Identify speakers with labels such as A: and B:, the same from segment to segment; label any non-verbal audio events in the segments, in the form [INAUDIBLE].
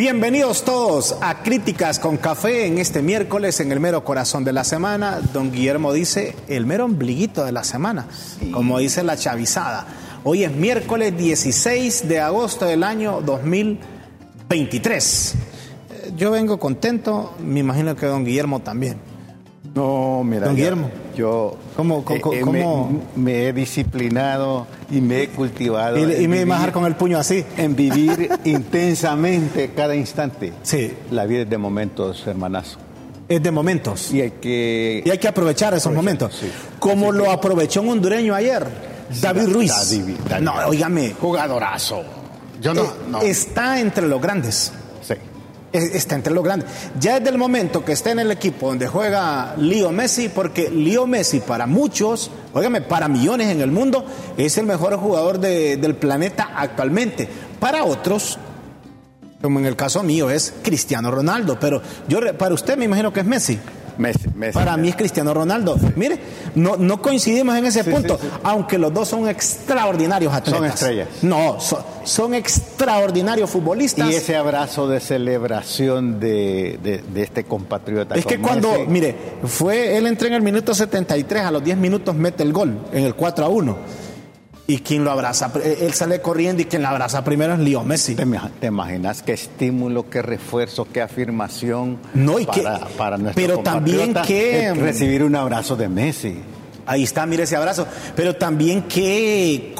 A: Bienvenidos todos a Críticas con Café en este miércoles en el mero corazón de la semana. Don Guillermo dice el mero ombliguito de la semana, como dice la chavizada. Hoy es miércoles 16 de agosto del año 2023. Eh, Yo vengo contento, me imagino que don Guillermo también.
B: No, mira.
A: Don
B: ya-
A: Guillermo.
B: Yo
A: ¿Cómo- cómo-
B: eh, eh,
A: cómo?
B: Me, me he disciplinado y me he cultivado.
A: Y, me
B: vivir-
A: bajar con el puño así.
B: En vivir [LAUGHS] intensamente cada instante.
A: Sí.
B: La vida es de momentos, hermanazo.
A: Es de momentos.
B: Y hay que.
A: Y hay que aprovechar esos
B: Aprovechar,
A: momentos.
B: sí.
A: Como lo aprovechó un hondureño ayer, David Ruiz.
B: David, David.
A: No, óigame.
B: Jugadorazo. Yo no.
A: eh,
B: no.
A: Está entre los grandes. Está entre los grandes. Ya desde el momento que está en el equipo donde juega Leo Messi, porque Leo Messi para muchos, óigame, para millones en el mundo, es el mejor jugador de- del planeta actualmente. Para otros, como en el caso mío, es Cristiano Ronaldo. Pero yo, para usted me imagino que es Messi.
B: Messi, Messi.
A: Para mí es Cristiano Ronaldo. Mire, no, no coincidimos en ese
B: Sí,
A: punto,
B: sí,
A: aunque los dos son extraordinarios atletas.
B: Son estrellas.
A: No, son, son extraordinarios futbolistas.
B: Y ese abrazo de celebración de, de- de este compatriota.
A: Es que cuando,
B: Messi,
A: mire, fue, él entró en el minuto 73, a los 10 minutos mete el gol, en el 4 a 1. Y quien lo abraza, él sale corriendo y quien lo abraza primero es Leo Messi.
B: ¿Te, ima- te imaginas qué estímulo, qué refuerzo, qué afirmación
A: No, y
B: para,
A: que-
B: para nuestro
A: pero también que-
B: es recibir un abrazo de Messi?
A: Ahí está, mire ese abrazo. Pero también que,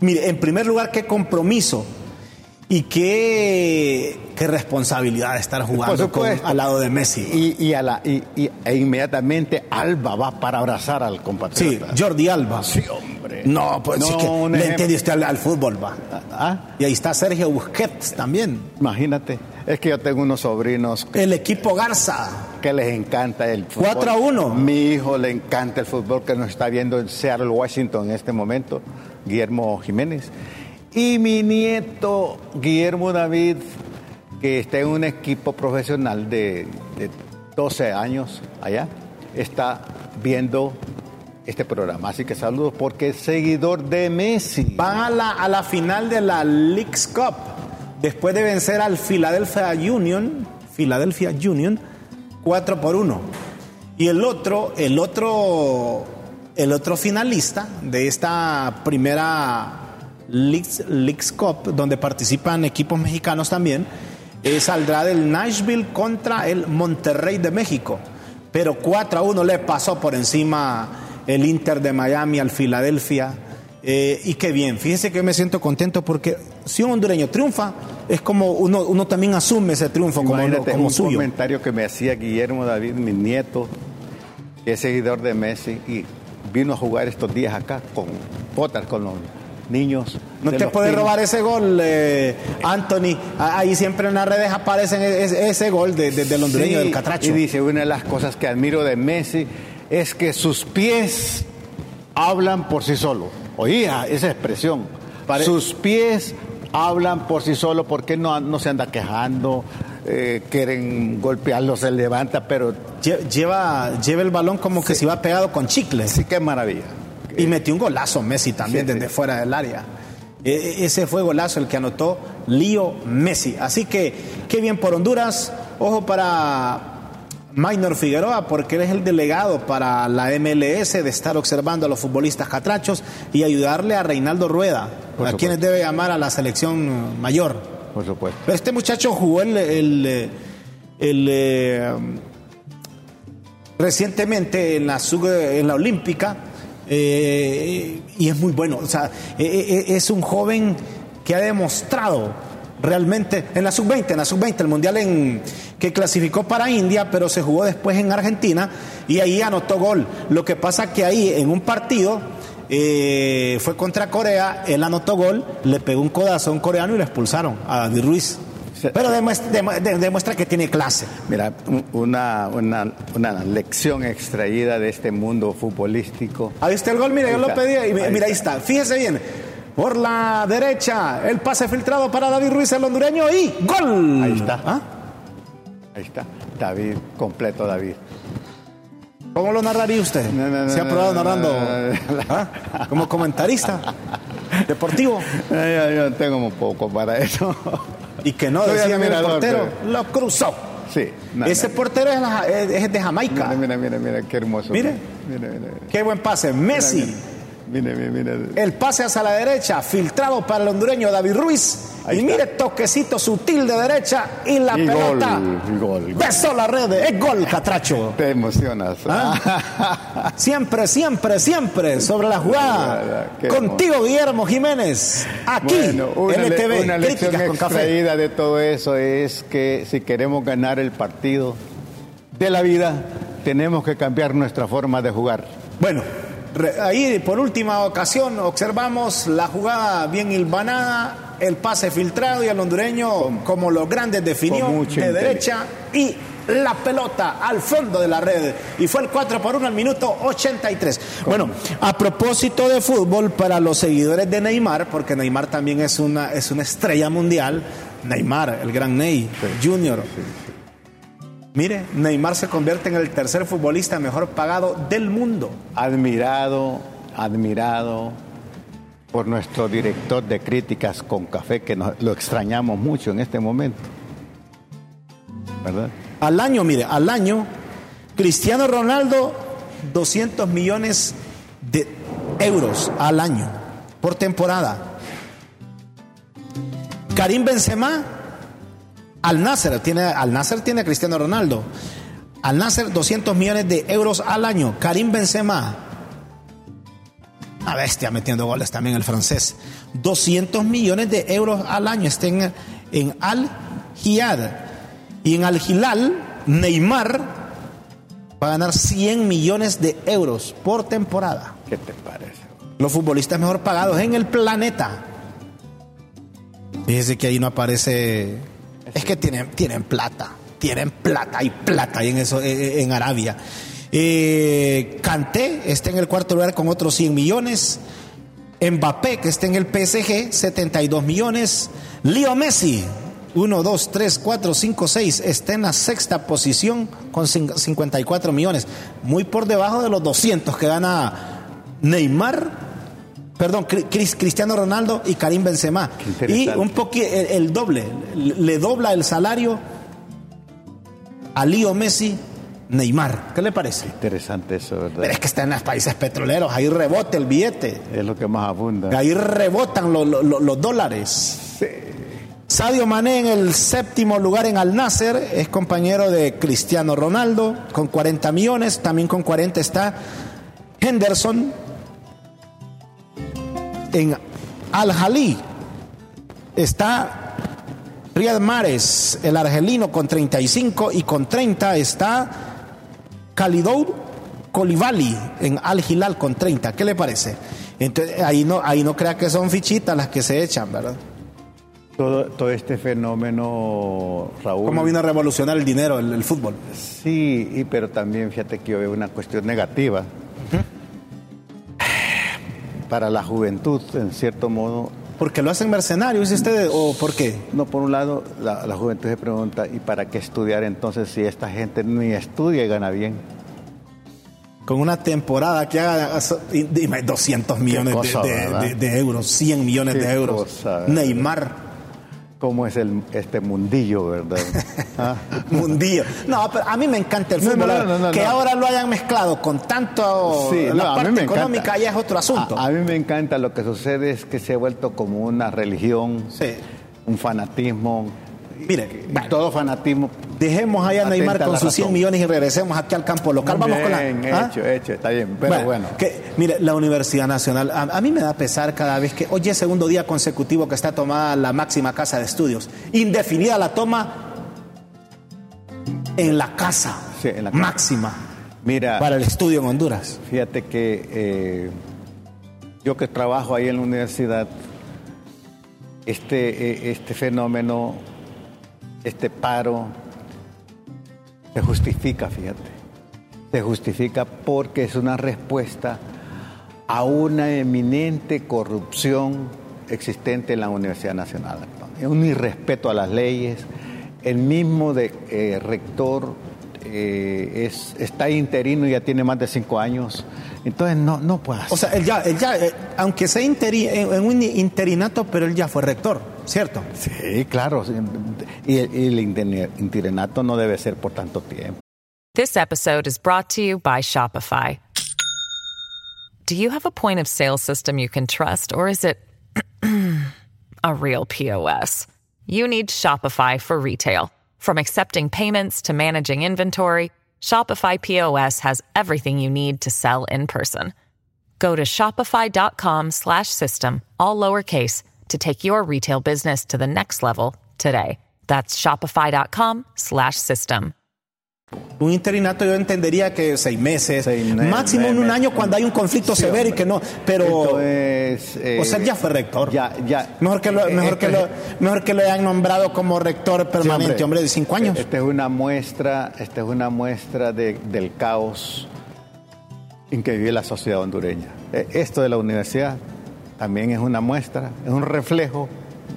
A: mire, en primer lugar, qué compromiso y qué, qué responsabilidad de estar jugando con- al lado de Messi.
B: Y, y a la, y, y- e inmediatamente Alba va para abrazar al
A: Sí,
B: compatriota.
A: Jordi Alba.
B: Sí, hombre.
A: No, pues
B: No,
A: sí que le entiende usted al, al fútbol, va.
B: Ah,
A: Y ahí está Sergio Busquets también.
B: Imagínate, es que yo tengo unos sobrinos
A: El equipo Garza.
B: que les encanta el fútbol.
A: 4 a 1.
B: Mi hijo le encanta el fútbol que nos está viendo en Seattle, Washington en este momento, Guillermo Jiménez. Y mi nieto, Guillermo David, que está en un equipo profesional de, de 12 años allá, está viendo este programa. Así que saludos porque es seguidor de Messi.
A: Van a la, a la final de la Leagues Cup. Después de vencer al Philadelphia Union. Philadelphia Union. 4 por 1. Y el otro, el otro, el otro finalista de esta primera Leagues, Leagues Cup, donde participan equipos mexicanos también, eh, saldrá del Nashville contra el Monterrey de México. Pero 4 a 1 le pasó por encima el Inter de Miami al Filadelfia. Eh, y qué bien, fíjese que me siento contento porque si un hondureño triunfa, es como uno, uno también asume ese triunfo como,
B: Imagínate
A: como
B: un
A: suyo.
B: comentario que me hacía Guillermo David, mi nieto, que es seguidor de Messi y vino a jugar estos días acá con Potter, con los niños.
A: No te puede robar ese gol, eh, Anthony. Ah, Ahí siempre en las redes aparecen ese, ese gol de- de- del hondureño
B: Sí,
A: del Catracho.
B: Y dice, una de las cosas que admiro de Messi es que sus pies hablan por sí solos. Oía esa expresión.
A: Pare-
B: Sus pies hablan por sí solos porque no, no se anda quejando, eh, quieren golpearlo, se levanta, pero
A: Lle- Lleva, lleva el balón como que se iba pegado con chicle.
B: sí que maravilla.
A: Y metió un golazo Messi también
B: Sí,
A: desde
B: sí.
A: fuera del área. E- e- ese fue golazo el que anotó Lío Messi. Así que qué bien por Honduras. Ojo para Maynor Figueroa, porque él es el delegado para la MLS de estar observando a los futbolistas catrachos y ayudarle a Reinaldo Rueda,
B: Por
A: a
B: supuesto.
A: quienes debe llamar a la selección mayor.
B: Por supuesto.
A: Pero este muchacho jugó el, el, eh, el, eh, recientemente en la, en la Olímpica eh, y es muy bueno. O sea, eh, eh, es un joven que ha demostrado realmente en la sub-20, en la sub-20, el mundial en, que clasificó para India, pero se jugó después en Argentina y ahí anotó gol. Lo que pasa que ahí en un partido eh, fue contra Corea, él anotó gol, le pegó un codazo a un coreano y lo expulsaron a David Ruiz. Pero demuestra, demu- de- demuestra que tiene clase.
B: Mira, un- una, una, una lección extraída de este mundo futbolístico.
A: Ahí está el gol, mira,
B: Ahí
A: yo lo
B: está.
A: pedí y mira, ahí
B: está.
A: está. Fíjese bien. Por la derecha, el pase filtrado para David Ruiz, el hondureño, y gol.
B: Ahí está.
A: ¿Ah?
B: Ahí está, David, completo David.
A: ¿Cómo lo narraría usted?
B: No, no, no,
A: ¿Se ha probado
B: no,
A: narrando. ¿ah? como comentarista [LAUGHS] deportivo?
B: Ay, yo tengo un poco para eso.
A: Y que no, decía el
B: admirador,
A: portero, lo cruzó.
B: Sí, no,
A: Ese
B: no.
A: portero es, la- es de Jamaica.
B: Mira, mira, mira, mira, qué hermoso.
A: Mire.
B: Mira, mira, mira.
A: Qué buen pase. Messi.
B: Mira, mira. mira.
A: El pase hacia la derecha, filtrado para el hondureño David Ruiz.
B: Ahí
A: y
B: está.
A: mire, toquecito sutil de derecha y la
B: Y
A: pelota.
B: gol, gol, gol.
A: Besó la red. Es gol, Catracho.
B: Te emocionas.
A: ¿Ah? [LAUGHS] Siempre, siempre, siempre sobre la jugada.
B: qué
A: Contigo, Guillermo Jiménez. Aquí,
B: Bueno, una, una lección
A: con café.
B: extraída de todo eso es que si queremos ganar el partido de la vida, tenemos que cambiar nuestra forma de jugar.
A: Bueno, ahí por última ocasión observamos la jugada bien hilvanada, el pase filtrado y el hondureño como los grandes definió de derecha y la pelota al fondo de la red y fue el 4 por 1 al minuto 83. Bueno, a propósito de fútbol para los seguidores de Neymar, porque Neymar también es una es una estrella mundial, Neymar, el gran Ney Junior. Mire, Neymar se convierte en el tercer futbolista mejor pagado del mundo.
B: Admirado, admirado por nuestro director de críticas con café, que nos- lo extrañamos mucho en este momento. ¿Verdad?
A: Al año, mire, al año, Cristiano Ronaldo, 200 millones de euros al año, por temporada. Karim Benzema, al Nasser, tiene, al Nasser tiene a Cristiano Ronaldo. Al Nasser, 200 millones de euros al año. Karim Benzema, una bestia metiendo goles también el francés. 200 millones de euros al año. Está en, en Al Hiyad. Y en Al Hilal, Neymar va a ganar 100 millones de euros por temporada.
B: ¿Qué te parece?
A: Los futbolistas mejor pagados en el planeta. Fíjese que ahí no aparece. Es que tienen, plata. Tienen plata. Hay plata en, eso, eh, en Arabia. Eh, Kanté está en el cuarto lugar con otros 100 millones. Mbappé, que está en el PSG, 72 millones. Leo Messi, 1, 2, 3, 4, 5, 6, está en la sexta posición con cin- 54 millones. Muy por debajo de los 200 que gana Neymar, perdón, Cri- Cris- Cristiano Ronaldo y Karim Benzema. Y un poquito, el, el doble, le dobla el salario a Leo Messi, Neymar. ¿Qué le parece?
B: Interesante eso,
A: Pero
B: ¿verdad?
A: es que está en los países petroleros, ahí rebota el billete.
B: Es lo que más abunda.
A: Ahí rebotan lo- lo- lo- los dólares. Sadio Mané en el séptimo lugar en Al Nasser, es compañero de Cristiano Ronaldo con 40 millones, también con 40 está Henderson en Al Jalí. Está Riyad Mahrez, el argelino con 35 y con 30 está Khalidou Colivali en Al Hilal con 30. ¿Qué le parece? Entonces, ahí no, ahí no crea que son fichitas las que se echan, ¿verdad?
B: Todo, todo este fenómeno, Raúl.
A: ¿Cómo vino a revolucionar el dinero, el, el fútbol?
B: Sí, y- pero también fíjate que yo veo una cuestión negativa. Para la juventud, en cierto modo.
A: ¿Porque lo hacen mercenarios, dice usted? ¿O por qué?
B: No, por un lado, la, la juventud se pregunta, ¿y para qué estudiar entonces si esta gente ni estudia y gana bien?
A: Con una temporada que haga y dime, 200 millones de-
B: cosa,
A: de,
B: ¿verdad?
A: de- de euros, 100 millones
B: Qué
A: de euros. Neymar,
B: ¿Cómo es el, este mundillo, verdad? [LAUGHS] ¿Ah?
A: Mundillo. No, pero a mí me encanta el fútbol.
B: no, no, no,
A: que ahora lo hayan mezclado con tanto
B: Sí,
A: la
B: no, a mí
A: parte económica ya es otro asunto.
B: A, a mí me encanta lo que sucede es que se ha vuelto como una religión,
A: Sí.
B: un fanatismo.
A: Mire, bueno.
B: todo fanatismo.
A: Dejemos allá a Neymar con sus 100
B: razón.
A: millones y regresemos aquí al campo local. Vamos con la.
B: Bien,
A: ¿Ah?
B: hecho, hecho, está bien. Pero bueno,
A: Que, mire, la Universidad Nacional, a, a mí me da pesar cada vez que, hoy es segundo día consecutivo que está tomada la máxima casa de estudios. Indefinida la toma en la casa,
B: Sí, en la casa.
A: máxima
B: mira,
A: para el estudio en Honduras.
B: fíjate que eh, yo que trabajo ahí en la universidad, este, eh, este fenómeno, este paro, se justifica, fíjate. Se justifica porque es una respuesta a una eminente corrupción existente en la Universidad Nacional. Es un irrespeto a las leyes. El mismo de, eh, rector eh, es, está interino y ya tiene más de cinco años. Entonces no, no puede
A: O sea, él ya, él ya eh, aunque sea interi- en, en un interinato, pero él ya fue rector, ¿cierto?
B: Sí, claro. Y el, y el interinato no debe ser por tanto tiempo.
C: This episode is brought to you by Shopify. Do you have a point of sale system you can trust, or is it [CLEARS THROAT] a real POS? You need Shopify for retail. From accepting payments to managing inventory, Shopify POS has everything you need to sell in person. Go to shopify.com slash system, all lowercase, to take your retail business to the next level today. That's shopify.com slash system.
A: Un interinato yo entendería que seis meses,
B: Seis,
A: máximo en un año cuando hay un conflicto
B: Sí,
A: severo y que no, pero...
B: Entonces, eh,
A: o sea, ya fue rector.
B: Ya, ya.
A: Mejor que lo,
B: Eh,
A: mejor que lo, mejor que lo hayan nombrado como rector
B: Sí,
A: permanente, hombre, de cinco años.
B: Esta es una muestra, esta es una muestra de- del caos en que vive la sociedad hondureña. Eh, Esto de la universidad también es una muestra, es un reflejo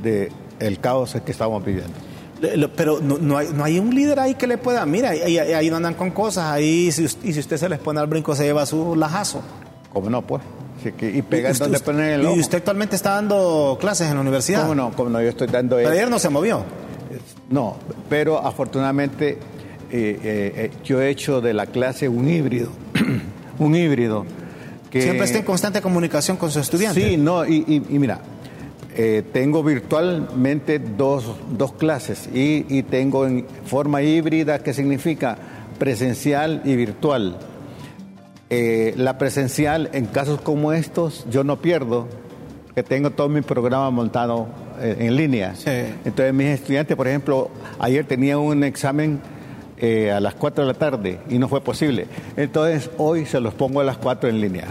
B: del el caos que estamos viviendo.
A: Pero no, no hay, no hay un líder ahí que le pueda. Mira, ahí, ahí- no andan con cosas. Ahí, si, y si usted se les pone al brinco, se lleva su lajazo.
B: ¿Cómo no, pues? Que- y pega
A: usted-
B: donde ponen el ojo.
A: Y usted actualmente está dando clases en la universidad.
B: ¿Cómo no? ¿Cómo no? Yo estoy dando
A: Pero ayer no se movió.
B: No, pero afortunadamente eh, eh, eh, yo he hecho de la clase un híbrido. [CLEARS THROAT] un híbrido. Que,
A: Siempre está en constante comunicación con sus estudiantes.
B: Sí, no, y, y- y mira, eh, tengo virtualmente dos, dos clases y, y tengo en forma híbrida, que significa presencial y virtual. Eh, la presencial, en casos como estos, yo no pierdo, que tengo todo mi programa montado eh, en línea.
A: Sí.
B: Entonces mis estudiantes, por ejemplo, ayer tenía un examen a las 4 de la tarde y no fue posible. Entonces hoy se los pongo a las 4 en línea.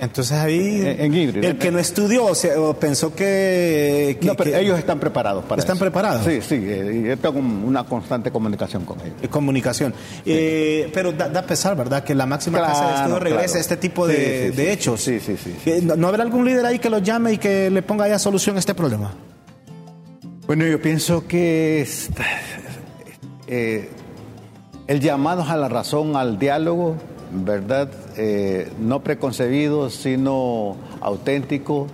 A: Entonces ahí.
B: En- en híbrido.
A: El que no estudió o sea, o pensó que. que-
B: no, pero
A: que-
B: ellos están preparados para
A: ¿Están
B: eso.
A: preparados?
B: Sí, sí, eh, yo tengo una constante comunicación con ellos.
A: eh, comunicación. Eh, pero da, da pesar, ¿verdad? Que la máxima casa de
B: Claro,
A: estudio regrese
B: claro.
A: a este tipo de,
B: Sí, sí,
A: de hechos.
B: sí, sí, sí, sí.
A: ¿No, no habrá algún líder ahí que lo llame y que le ponga ya solución a este problema?
B: Bueno, yo pienso que es, eh, el llamado a la razón, al diálogo, ¿verdad? Eh, no preconcebido, sino auténtico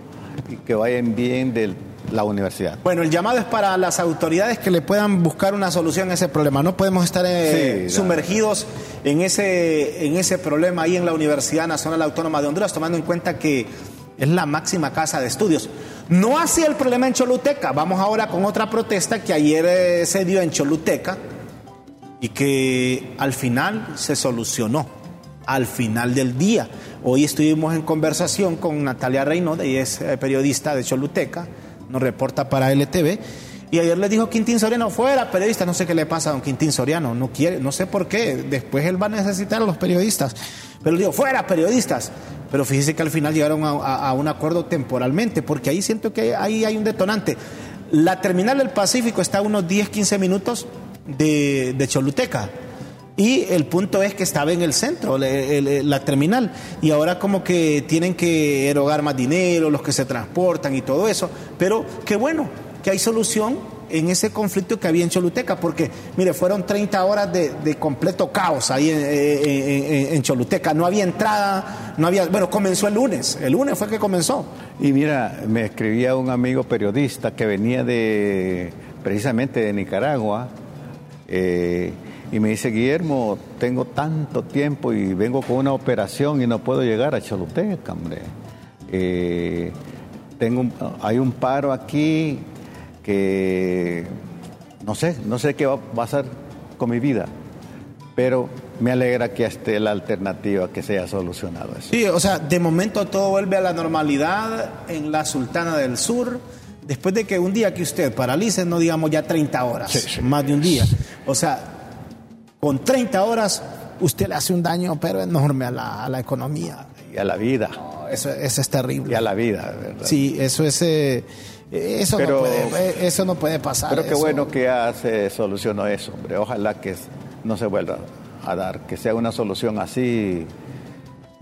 B: y que vayan bien de la universidad.
A: Bueno, el llamado es para las autoridades que le puedan buscar una solución a ese problema. No podemos estar eh,
B: Sí,
A: sumergidos en ese, en ese problema ahí en la Universidad Nacional Autónoma de Honduras, tomando en cuenta que es la máxima casa de estudios. No así el problema en Choluteca. Vamos ahora con otra protesta que ayer eh, se dio en Choluteca y que al final se solucionó, al final del día. Hoy estuvimos en conversación con Natalia Reynaud, ella es eh, periodista de Choluteca, nos reporta para LTV, y ayer le dijo Quintín Soriano, fuera periodista, no sé qué le pasa a don Quintín Soriano, no quiere, no sé por qué, después él va a necesitar a los periodistas, pero le digo, fuera periodistas. Pero fíjese que al final llegaron a, un acuerdo temporalmente, porque ahí siento que ahí hay un detonante. La terminal del Pacífico está a unos 10, 15 minutos de Choluteca. Y el punto es que estaba en el centro, la terminal. Y ahora como que tienen que erogar más dinero, los que se transportan y todo eso. Pero qué bueno que hay solución en ese conflicto que había en Choluteca, porque, mire, fueron 30 horas de, completo caos ahí en- en Choluteca. No había entrada, no había... Bueno, comenzó el lunes, el lunes fue que comenzó.
B: Y mira, me escribía un amigo periodista que venía de precisamente de Nicaragua eh, y me dice, Guillermo, tengo tanto tiempo y vengo con una operación y no puedo llegar a Choluteca, hombre. Eh, tengo un- hay un paro aquí que no sé, no sé qué va a pasar con mi vida, pero me alegra que esté la alternativa que se haya solucionado eso.
A: Sí, o sea, de momento todo vuelve a la normalidad en la Sultana del Sur. Después de que un día que usted paralice, no digamos ya 30 horas,
B: Sí, sí.
A: más de un día. O sea, con 30 horas usted le hace un daño, pero enorme a la, a la economía.
B: Y a la vida.
A: eso, eso es terrible.
B: Y a la vida, ¿verdad?
A: Sí, eso es... eh, eso,
B: Pero-
A: no puede, eh, eso no puede pasar.
B: Pero qué
A: eso-
B: bueno que ya se solucionó eso, hombre. Ojalá que no se vuelva a dar, que sea una solución así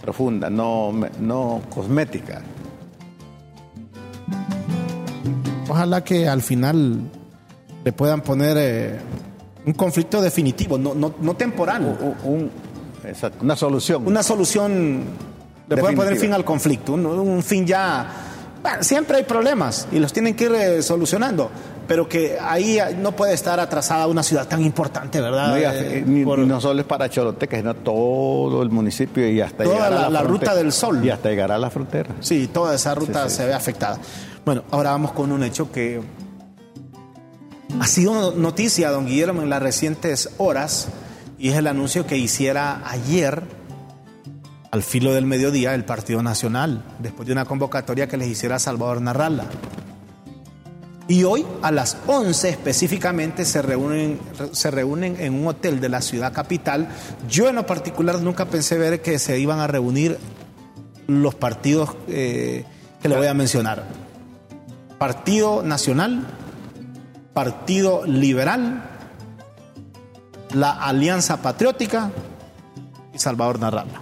B: profunda, no, no cosmética.
A: Ojalá que al final le puedan poner eh, un conflicto definitivo, no, no, no temporal.
B: Un- un- exacto, una solución.
A: Una solución, le pueden poner fin al conflicto, un, un fin ya... Bueno, siempre hay problemas y los tienen que ir eh, solucionando, pero que ahí no puede estar atrasada una ciudad tan importante, ¿verdad?
B: No,
A: Eh,
B: ni,
A: por-
B: no solo es para sino todo el municipio y hasta
A: Toda
B: llegar a
A: la- la ruta del sol.
B: Y hasta llegar a la frontera.
A: Sí, toda esa ruta
B: Sí, sí.
A: se ve afectada. Bueno, ahora vamos con un hecho que ha sido noticia, don Guillermo, en las recientes horas, y es el anuncio que hiciera ayer, al filo del mediodía, el Partido Nacional, después de una convocatoria que les hiciera Salvador Narrala. Y hoy, a las 11 específicamente, se reúnen, se reúnen en un hotel de la ciudad capital. Yo en lo particular nunca pensé ver que se iban a reunir los partidos eh, que le voy a mencionar. Partido Nacional, Partido Liberal, la Alianza Patriótica y Salvador Narrala.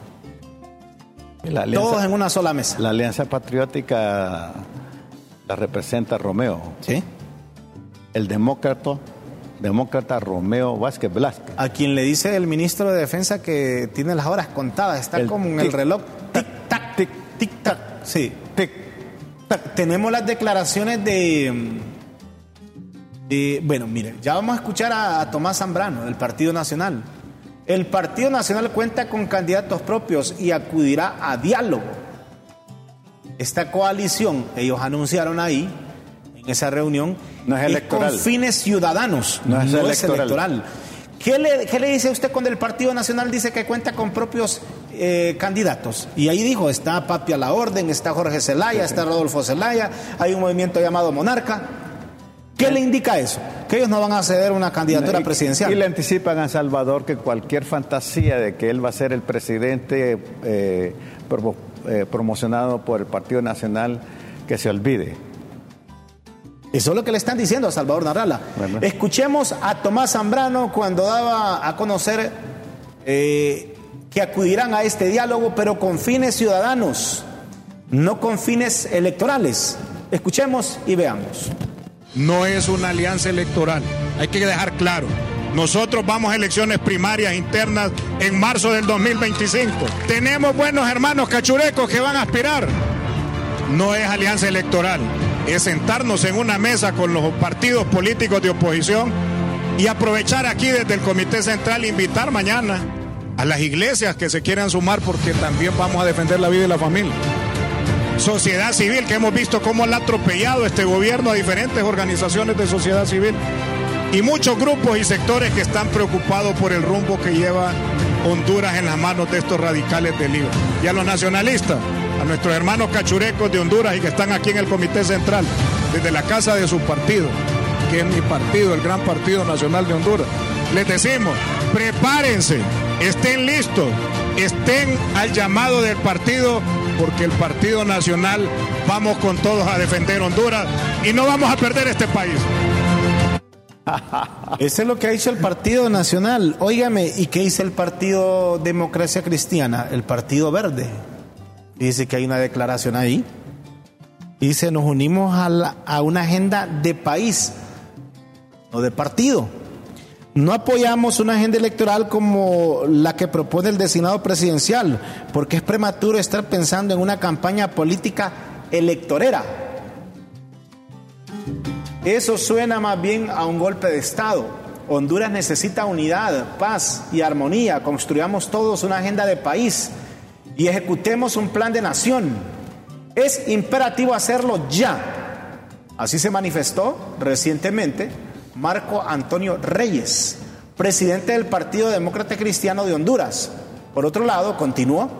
B: La
A: Todos en una sola mesa.
B: la alianza patriótica la representa Romeo.
A: ¿Sí?
B: El demócrata, demócrata Romeo Vázquez Velázquez.
A: A quien le dice el ministro de Defensa que tiene las horas contadas, está
B: El
A: como en el
B: tic,
A: reloj. Tic-tac, tic, tic-tac. Sí.
B: Tic,
A: Tenemos las declaraciones de, de- Bueno, miren, ya vamos a escuchar a, a Tomás Zambrano del Partido Nacional. El Partido Nacional cuenta con candidatos propios y acudirá a diálogo. Esta coalición, ellos anunciaron ahí, en esa reunión,
B: No es electoral.
A: con fines ciudadanos,
B: No
A: no,
B: es
A: es
B: electoral.
A: electoral. ¿Qué le, qué le dice usted cuando el Partido Nacional dice que cuenta con propios eh, candidatos? Y ahí dijo, está Papi a la Orden, está Jorge Zelaya, está Rodolfo Zelaya, hay un movimiento llamado Monarca. ¿Qué le indica eso? Que ellos no van a ceder una candidatura
B: Y-
A: presidencial.
B: Y le anticipan a Salvador que cualquier fantasía de que él va a ser el presidente eh, eh, promocionado por el Partido Nacional, que se olvide.
A: Eso es lo que le están diciendo a Salvador Narrala.
B: Bueno.
A: Escuchemos a Tomás Zambrano cuando daba a conocer eh, que acudirán a este diálogo, pero con fines ciudadanos, no con fines electorales. Escuchemos y veamos.
D: No es una alianza electoral. Hay que dejar claro. Nosotros vamos a elecciones primarias internas en marzo del 2025. Tenemos buenos hermanos cachurecos que van a aspirar. No es alianza electoral. Es sentarnos en una mesa con los partidos políticos de oposición y aprovechar aquí desde el Comité Central, invitar mañana a las iglesias que se quieran sumar porque también vamos a defender la vida y la familia sociedad civil, que hemos visto cómo le ha atropellado este gobierno a diferentes organizaciones de sociedad civil y muchos grupos y sectores que están preocupados por el rumbo que lleva Honduras en las manos de estos radicales del Libre. Y a los nacionalistas, a nuestros hermanos cachurecos de Honduras y que están aquí en el Comité Central, desde la casa de su partido, que es mi partido, el Gran Partido Nacional de Honduras, les decimos, prepárense, estén listos, estén al llamado del partido, porque el Partido Nacional vamos con todos a defender Honduras y no vamos a perder este país. [LAUGHS]
A: Eso es lo que ha dicho el Partido Nacional. Óigame, ¿y qué dice el Partido Democracia Cristiana? El Partido Verde. Dice que hay una declaración ahí. Dice, nos unimos a, a una agenda de país, no de partido. No apoyamos una agenda electoral como la que propone el designado presidencial, porque es prematuro estar pensando en una campaña política electorera. Eso suena más bien a un golpe de Estado. Honduras necesita unidad, paz y armonía. Construyamos todos una agenda de país y ejecutemos un plan de nación. Es imperativo hacerlo ya. Así se manifestó recientemente Marco Antonio Reyes, presidente del Partido Demócrata Cristiano de Honduras. Por otro lado, continuó,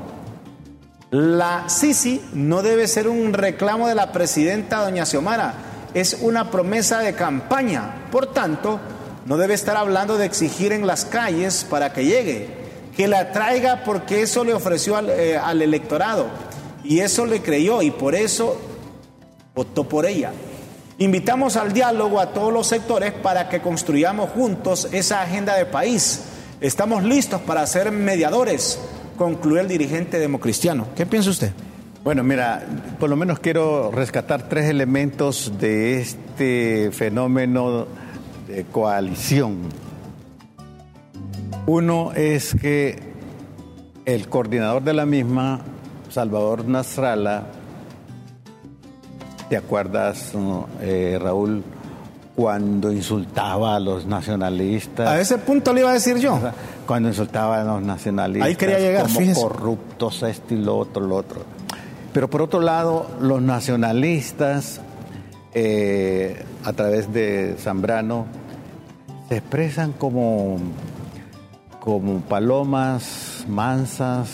A: la Sisi no debe ser un reclamo de la presidenta doña Xiomara, es una promesa de campaña. Por tanto, no debe estar hablando de exigir en las calles para que llegue, que la traiga porque eso le ofreció al, eh, al electorado, Y eso le creyó y por eso votó por ella. Invitamos al diálogo a todos los sectores para que construyamos juntos esa agenda de país. Estamos listos para ser mediadores, concluyó el dirigente democristiano. ¿Qué piensa usted?
B: Bueno, mira, por lo menos quiero rescatar tres elementos de este fenómeno de coalición. Uno es que el coordinador de la misma, Salvador Nasralla, ¿te acuerdas, eh, Raúl, cuando insultaba a los nacionalistas?
A: A ese punto le iba a decir yo.
B: Cuando insultaba a los nacionalistas.
A: Ahí quería llegar,
B: como
A: fíjese.
B: corruptos, esto y lo otro, lo otro. Pero por otro lado, los nacionalistas, eh, a través de Zambrano, se expresan como, como palomas mansas,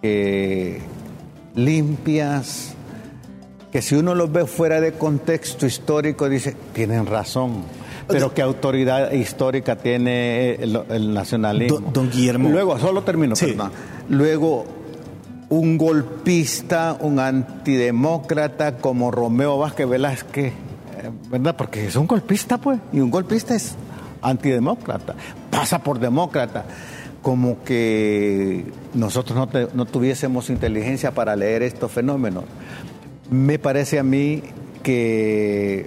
B: eh, limpias, que si uno los ve fuera de contexto histórico, dice, tienen razón. Pero qué autoridad histórica tiene el, el nacionalismo.
A: Don- don Guillermo.
B: Luego, solo termino,
A: Sí.
B: perdón. Luego, un golpista, un antidemócrata como Romeo Vázquez Velázquez, eh, ¿verdad? Porque es un golpista, pues, y un golpista es antidemócrata, pasa por demócrata. Como que nosotros no, te- no tuviésemos inteligencia para leer estos fenómenos. Me parece a mí que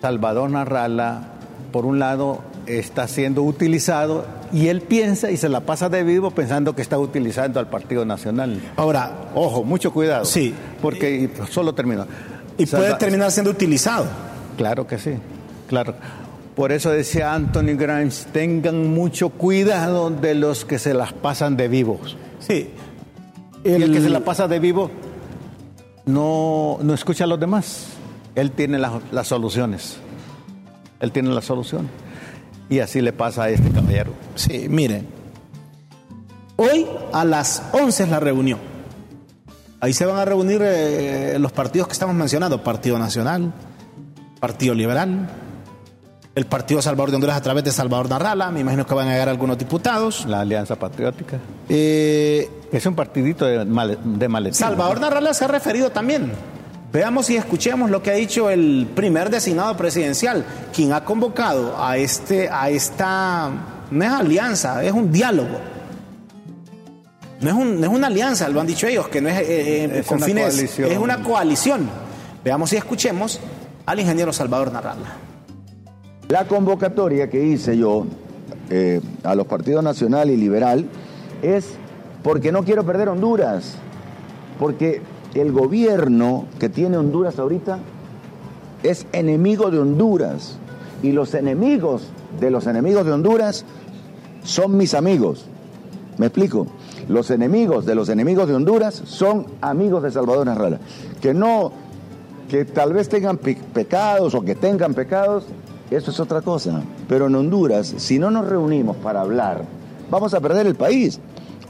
B: Salvador Narrala, por un lado, está siendo utilizado y él piensa y se la pasa de vivo pensando que está utilizando al Partido Nacional.
A: Ahora,
B: Ojo, mucho cuidado.
A: Sí.
B: Porque y solo termino.
A: y puede terminar siendo utilizado.
B: Claro que sí, claro. Por eso decía Anthony Grimes, tengan mucho cuidado de los que se las pasan de vivos.
A: Sí.
B: Y el que se la pasa de vivo no, no escucha a los demás. Él tiene las, las soluciones. Él tiene las soluciones. Y así le pasa a este caballero.
A: Sí, mire. Hoy a las 11 es la reunión. Ahí se van a reunir eh, los partidos que estamos mencionando. Partido Nacional, Partido Liberal, el Partido Salvador de Honduras a través de Salvador Narrala. Me imagino que van a llegar algunos diputados.
B: La Alianza Patriótica.
A: Eh,
B: Es un partidito de, male- de maletín.
A: Salvador Narrala se ha referido también. Veamos y escuchemos lo que ha dicho el primer designado presidencial, quien ha convocado a este, a esta, no es alianza, es un diálogo. No es, un- no es una alianza, lo han dicho ellos, que no es, eh, eh,
B: Es
A: con
B: una
A: fines-
B: coalición.
A: es una coalición. Veamos y escuchemos al ingeniero Salvador Narrala.
E: La convocatoria que hice yo eh, a los partidos nacional y liberal es porque no quiero perder Honduras, porque el gobierno que tiene Honduras ahorita es enemigo de Honduras y los enemigos de los enemigos de Honduras son mis amigos. ¿Me explico? Los enemigos de los enemigos de Honduras son amigos de Salvador Narrala. Que no, que tal vez tengan pe- pecados o que tengan pecados, eso es otra cosa. Pero en Honduras, si no nos reunimos para hablar, vamos a perder el país.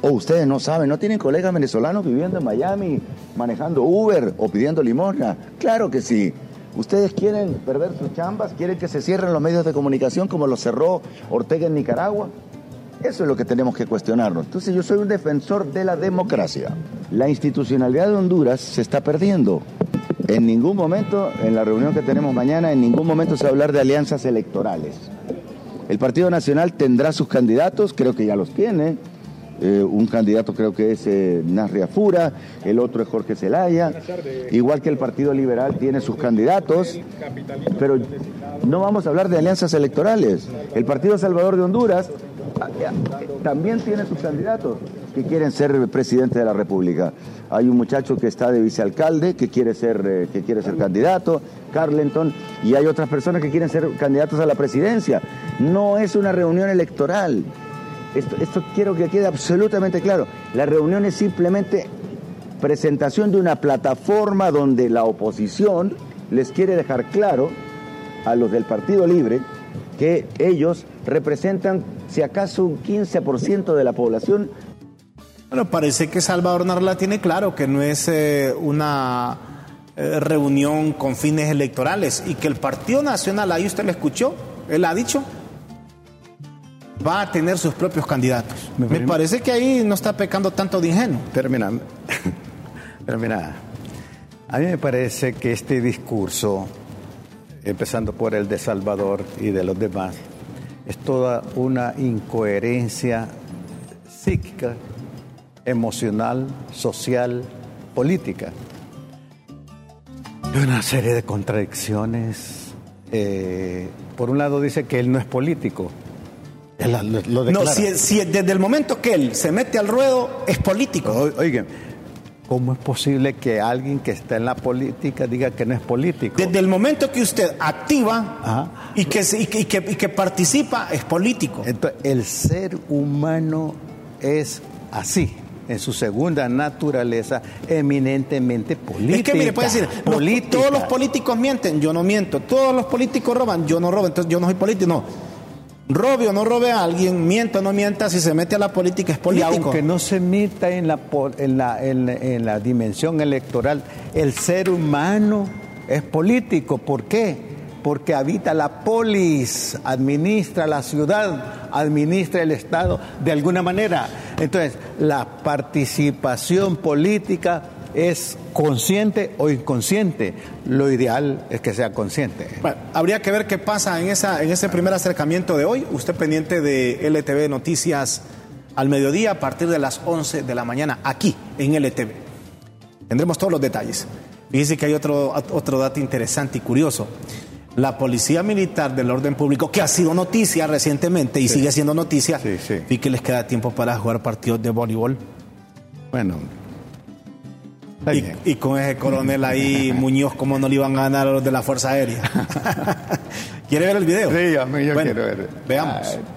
E: O ustedes no saben, no tienen colegas venezolanos viviendo en Miami, manejando Uber o pidiendo limosna. Claro que sí. ¿Ustedes quieren perder sus chambas? ¿Quieren que se cierren los medios de comunicación como lo cerró Ortega en Nicaragua? Eso es lo que tenemos que cuestionarnos. Entonces yo soy un defensor de la democracia. La institucionalidad de Honduras se está perdiendo. En ningún momento, en la reunión que tenemos mañana, en ningún momento se va a hablar de alianzas electorales. El Partido Nacional tendrá sus candidatos, creo que ya los tiene. Eh, un candidato creo que es eh, Nasria Fura, el otro es Jorge Zelaya. Igual que el Partido Liberal tiene sus candidatos, pero no vamos a hablar de alianzas electorales. El Partido Salvador de Honduras eh, también tiene sus candidatos que quieren ser presidente de la República. Hay un muchacho que está de vicealcalde que quiere ser, eh, que quiere ser candidato, Carlenton, y hay otras personas que quieren ser candidatos a la presidencia. No es una reunión electoral. Esto, esto quiero que quede absolutamente claro. La reunión es simplemente presentación de una plataforma donde la oposición les quiere dejar claro a los del Partido Libre que ellos representan, si acaso, un 15% de la población
A: Bueno, parece que Salvador Narla tiene claro que no es eh, una eh, reunión con fines electorales y que el Partido Nacional, ahí usted lo escuchó, él ha dicho, va a tener sus propios candidatos.
B: Me
A: Me
B: parece-
A: que ahí no está pecando tanto de ingenuo.
B: Termina. Termina. [LAUGHS] A mí me parece que este discurso, empezando por el de Salvador y de los demás, es toda una incoherencia psíquica, emocional, social, política. Y una serie de contradicciones. Eh, por un lado dice que él no es político. Él lo, lo
A: No, si, si desde el momento que él se mete al ruedo es político.
B: O- Oigan, ¿cómo es posible que alguien que está en la política diga que no es político?
A: Desde el momento que usted activa
B: Ajá.
A: y que, y, que, y que- y que participa es político.
B: Entonces, el ser humano es así, en su segunda naturaleza, eminentemente política.
A: Es que mire, puede decir, los- todos los políticos mienten, yo no miento. Todos los políticos roban, yo no robo, entonces yo no soy político. No. Robe o no robe a alguien, mienta o no mienta, si se mete a la política es
B: Y
A: político.
B: aunque no se meta en la, en, la, en, en la dimensión electoral, el ser humano es político. ¿Por qué? Porque habita la polis, administra la ciudad, administra el Estado de alguna manera. Entonces, la participación política es consciente o inconsciente. Lo ideal es que sea consciente.
A: Bueno, habría que ver qué pasa en, esa, en ese primer acercamiento de hoy. Usted pendiente de LTV Noticias al mediodía a partir de las 11 de la mañana aquí en LTV. Tendremos todos los detalles. Fíjese que hay otro, otro dato interesante y curioso. La Policía Militar del Orden Público, que ha sido noticia recientemente y sigue siendo noticia,
B: Sí, sí.
A: vi que les queda tiempo para jugar partidos de voleibol.
B: Bueno,
A: Y, con ese coronel ahí, [LAUGHS] Muñoz, ¿cómo no le iban a ganar a los de la Fuerza Aérea? [LAUGHS] ¿Quiere ver el video?
B: Sí, yo
A: Bueno,
B: quiero ver.
A: Veamos.
B: Ay.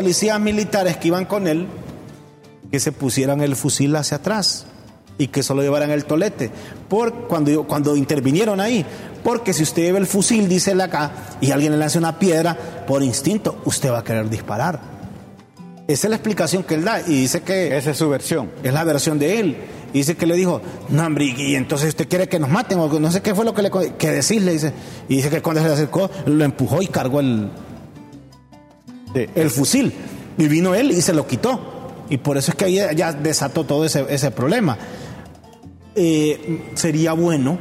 A: Policías militares que iban con él, que se pusieran el fusil hacia atrás y que solo llevaran el tolete. Por cuando, cuando intervinieron ahí. Porque si usted lleva el fusil, dice él acá, y alguien le lanza una piedra, por instinto, usted va a querer disparar. Esa es la explicación que él da. Y dice que
B: Esa es su versión.
A: es la versión de él. Y dice que le dijo, no, hombre, y entonces usted quiere que nos maten, o no sé qué fue lo que le que decirle, dice. Y dice que cuando se le acercó, lo empujó y cargó el, el fusil. Y vino él y se lo quitó. Y por eso es que ahí ya desató todo ese, ese problema. Eh, sería bueno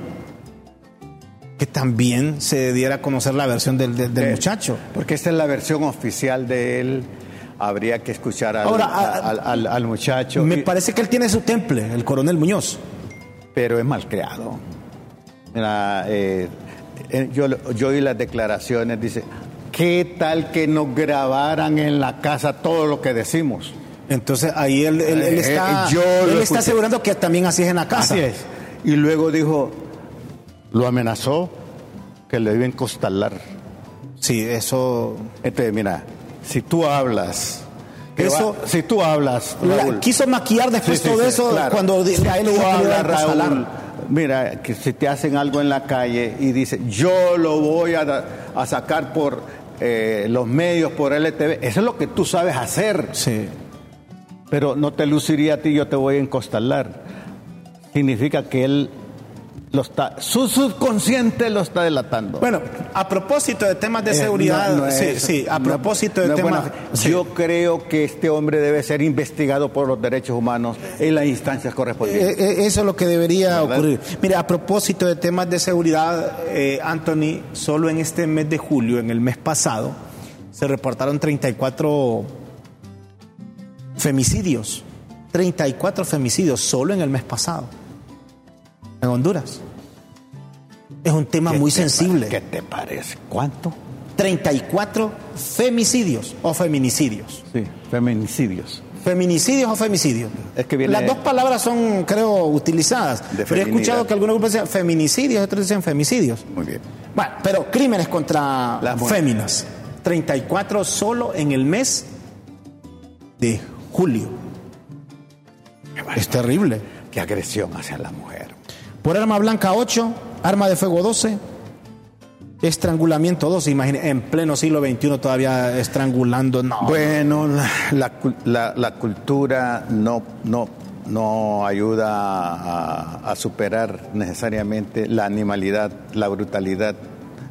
A: que también se diera a conocer la versión del, del- del
B: Eh,
A: muchacho.
B: Porque esta es la versión oficial de él. Habría que escuchar al,
A: Ahora, a-
B: al, al- al muchacho.
A: Me parece que él tiene su temple, el coronel Muñoz.
B: pero es mal creado. Mira, eh, yo, yo oí las declaraciones, dice, ¿qué tal que nos grabaran en la casa todo lo que decimos?
A: Entonces ahí él, él- él
B: Eh,
A: está,
B: eh, yo
A: él está
B: escuché.
A: asegurando que también así es en la casa.
B: Así es. Y luego dijo, lo amenazó que le iba a encostalar.
A: Sí, eso.
B: Entonces, mira, si tú hablas,
A: Eso-
B: va- si tú hablas,
A: la- quiso maquillar después
B: Sí, sí,
A: todo
B: sí,
A: eso
B: claro.
A: cuando
B: Si
A: a él
B: tú hablas. Raúl, mira, que si te hacen algo en la calle y dice, yo lo voy a sacar por eh, los medios, por LTV, eso es lo que tú sabes hacer,
A: Sí.
B: pero no te luciría a ti, yo te voy a encostalar. Significa que él lo está, su subconsciente lo está delatando.
A: Bueno, a propósito de temas de
B: Eh,
A: seguridad,
B: no- no
A: sí,
B: es-
A: sí, a propósito de
B: no
A: temas. sí.
B: Yo creo que este hombre debe ser investigado por los derechos humanos en las instancias correspondientes.
A: Eh, eh, eso es lo que debería
B: ¿Verdad?
A: ocurrir. Mire, a propósito de temas de seguridad, eh, Anthony, solo en este mes de julio, en el mes pasado, se reportaron 34 femicidios 34 femicidios solo en el mes pasado. En Honduras. Es un tema muy sensible.
B: ¿Qué te parece? ¿Cuánto?
A: 34 femicidios o feminicidios.
B: Sí, feminicidios.
A: ¿Feminicidios o femicidios?
B: Es que viene-
A: Las dos palabras son, creo, utilizadas.
B: De
A: pero he escuchado que algunos grupos decían feminicidios, otros dicen femicidios.
B: Muy bien.
A: Bueno, pero crímenes contra
B: Las mujeres.
A: féminas. 34 solo en el mes de julio. Es terrible.
B: Qué agresión hacia la mujer.
A: Por arma blanca 8, arma de fuego 12, estrangulamiento 12. Imagínense, en pleno siglo XXI todavía estrangulando. No.
B: Bueno, la, la cul- la- la cultura no, no, no ayuda a, a superar necesariamente la animalidad, la brutalidad,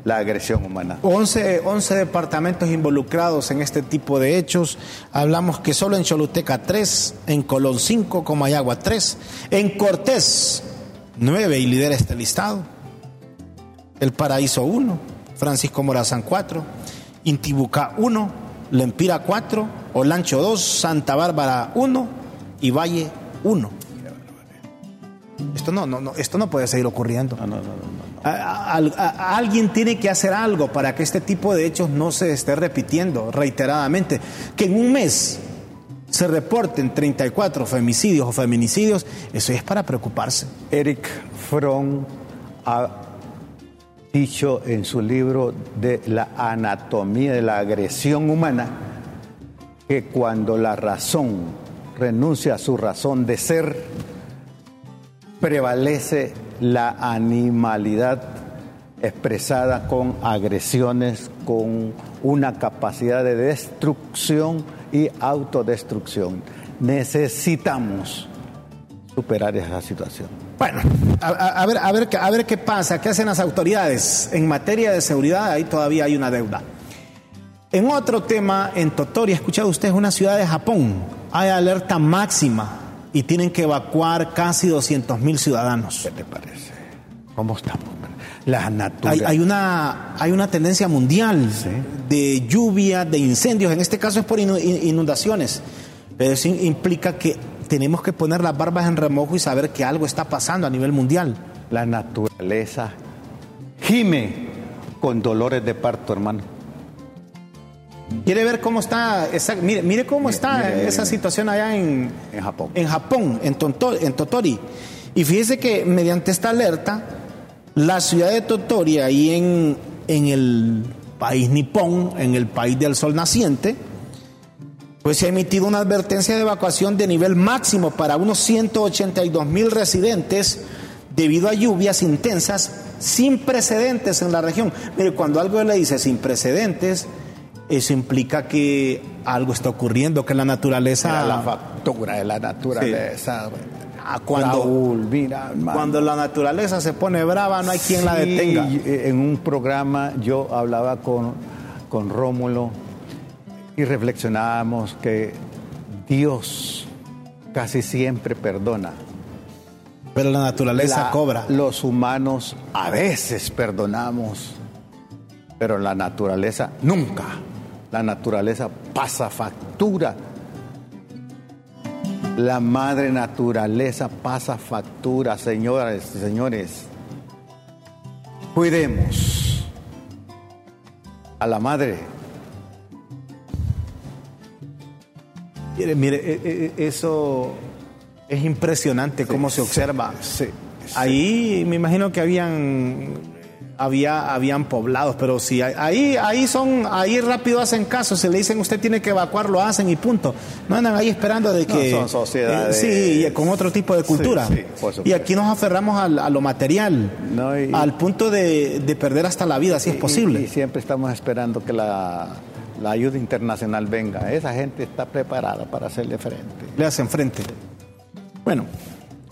B: la agresión humana.
A: 11, 11 departamentos involucrados en este tipo de hechos. Hablamos que solo en Choluteca 3, en Colón 5, Comayagua 3, en Cortés 9 y lidera este listado. El Paraíso 1, Francisco Morazán 4, Intibucá 1, Lempira 4, Olancho 2, Santa Bárbara 1 y Valle 1. Esto no, no, no, esto no puede seguir ocurriendo. A- a- a- a- alguien tiene que hacer algo para que este tipo de hechos no se esté repitiendo reiteradamente. Que en un mes se reporten 34 femicidios o feminicidios, eso es para preocuparse.
B: Eric Fromm ha dicho en su libro de la anatomía de la agresión humana que cuando la razón renuncia a su razón de ser, prevalece la animalidad expresada con agresiones, con una capacidad de destrucción y autodestrucción. Necesitamos superar esa situación.
A: Bueno, a, ver, a, ver, qué- a ver qué pasa, qué hacen las autoridades. En materia de seguridad, ahí todavía hay una deuda. En otro tema, en Totori, ha escuchado usted, es una ciudad de Japón. Hay alerta máxima y tienen que evacuar casi 200 mil ciudadanos.
B: ¿Qué te parece? ¿Cómo estamos? La
A: Hay, una, hay una tendencia mundial de lluvia, de incendios, en este caso es por inu- in- inundaciones, pero eso implica que tenemos que poner las barbas en remojo y saber que algo está pasando a nivel mundial.
B: La naturaleza gime con dolores de parto, hermano.
A: ¿Quiere ver cómo está? esa- mire, mire cómo está
B: mire, mire,
A: esa
B: mire.
A: situación allá en,
B: En Japón.
A: en Japón, en, Tonto- en Totori. Y fíjese que mediante esta alerta, la ciudad de Totori, ahí en, en el país nipón, en el país del sol naciente, pues se ha emitido una advertencia de evacuación de nivel máximo para unos 182 mil residentes debido a lluvias intensas sin precedentes en la región. Mire, cuando algo le dice sin precedentes, eso implica que algo está ocurriendo, que la naturaleza...
B: Mira la factura de la naturaleza.
A: Ah, cuando-
B: Raúl, mira.
A: Cuando la naturaleza se pone brava, no hay quien la detenga.
B: En un programa yo hablaba con, con Rómulo y reflexionábamos que Dios casi siempre perdona.
A: Pero la naturaleza
B: La-
A: cobra.
B: Los humanos a veces perdonamos, pero la naturaleza nunca. La naturaleza pasa factura. La madre naturaleza pasa factura, señoras y señores. Cuidemos a la madre.
A: Mire, mire, eh, eh, eso es impresionante cómo se observa.
B: Sí, sí.
A: Ahí me imagino que habían había habían poblados, pero sí ahí ahí son ahí rápido hacen caso, se le dicen usted tiene que evacuar, lo hacen y punto. No andan ahí esperando de
B: No,
A: que
B: son sociedades-
A: eh, sí, con otro tipo de cultura.
B: Sí, sí,
A: y aquí nos aferramos al- a, lo material,
B: No, y-
A: al punto de, de perder hasta la vida si es
B: Y-
A: posible.
B: Y, siempre estamos esperando que la, la ayuda internacional venga. Esa gente está preparada para hacerle frente.
A: le hacen frente. Bueno,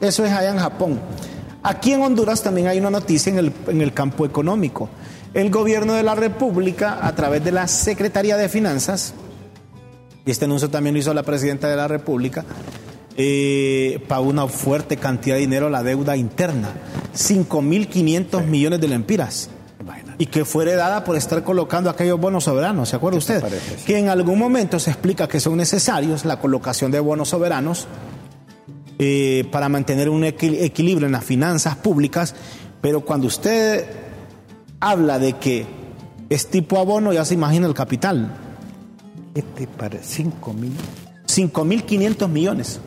A: eso es allá en Japón. Aquí en Honduras también hay una noticia en el, en el campo económico. El gobierno de la República, a través de la Secretaría de Finanzas, y este anuncio también lo hizo la Presidenta de la República, eh, pagó una fuerte cantidad de dinero a la deuda interna, 5.500 millones de lempiras. Y que fue heredada por estar colocando aquellos bonos soberanos, ¿se acuerda usted?
B: Sí.
A: Que en algún momento se explica que son necesarios la colocación de bonos soberanos eh, para mantener un equilibrio en las finanzas públicas, pero cuando usted habla de que es tipo abono, ya se imagina el capital.
B: ¿Qué te parece? 5 mil.
A: 5 mil 500 millones.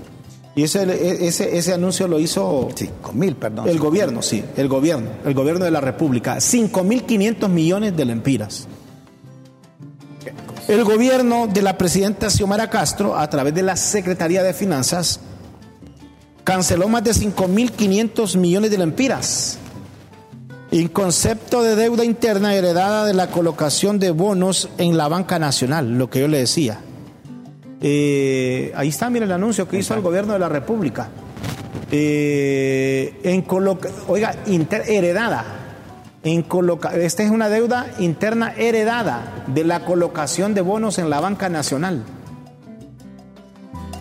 A: Y ese, ese, ese anuncio lo hizo...
B: 5 mil, perdón.
A: El gobierno, sí, el gobierno, el gobierno de la República. 5 mil 500 millones de lempiras. El gobierno de la presidenta Xiomara Castro, a través de la Secretaría de Finanzas, canceló más de 5.500 millones de lempiras. En concepto de deuda interna heredada de la colocación de bonos en la banca nacional, lo que yo le decía. Eh, ahí está, mire el anuncio que hizo el gobierno de la República. Eh, en oiga, heredada en esta es una deuda interna heredada de la colocación de bonos en la banca nacional.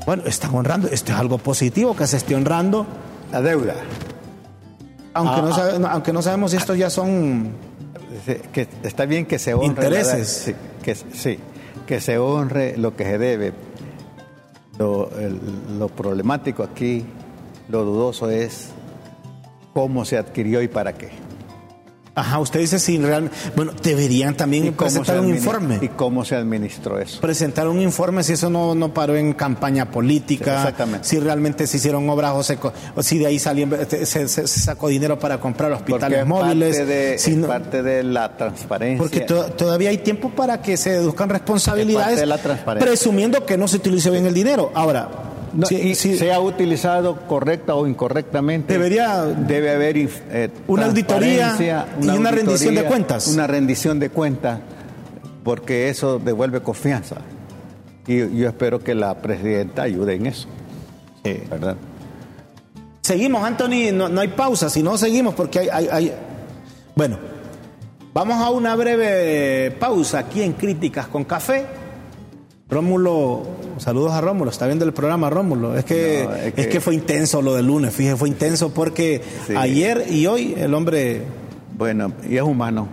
A: Bueno, están honrando, esto es algo positivo que se esté honrando.
B: La deuda.
A: Aunque, no, ah, ah. aunque no sabemos si estos ya son...
B: Que está bien que se honre...
A: Intereses.
B: que, sí, que se honre lo que se debe. lo problemático aquí, lo dudoso es cómo se adquirió y para qué.
A: Ajá, usted dice si realmente. Bueno, deberían también presentar un informe.
B: ¿Y cómo se administró eso?
A: Presentar un informe si eso no, no paró en campaña política.
B: exactamente.
A: Si realmente se hicieron obras o, se, o si de ahí salió, se, sacó dinero para comprar hospitales móviles.
B: Parte de, si parte de la transparencia.
A: Porque todavía hay tiempo para que se deduzcan responsabilidades.
B: de la transparencia.
A: Presumiendo que no se utilice bien el dinero. Ahora,
B: si, se ha utilizado correcta o incorrectamente,
A: debería
B: debe haber
A: eh, una auditoría y una rendición de cuentas.
B: Una rendición de cuentas, porque eso devuelve confianza. Y yo espero que la presidenta ayude en eso. ¿Verdad?
A: Seguimos, Anthony, no, hay pausa, si no seguimos, porque hay, hay... Bueno, vamos a una breve pausa aquí en Críticas con Café. Rómulo, saludos a Rómulo, está viendo el programa Rómulo. Es que, es que, fue intenso lo del lunes, fíjese, fue intenso porque ayer y hoy el hombre...
B: Bueno, y es humano.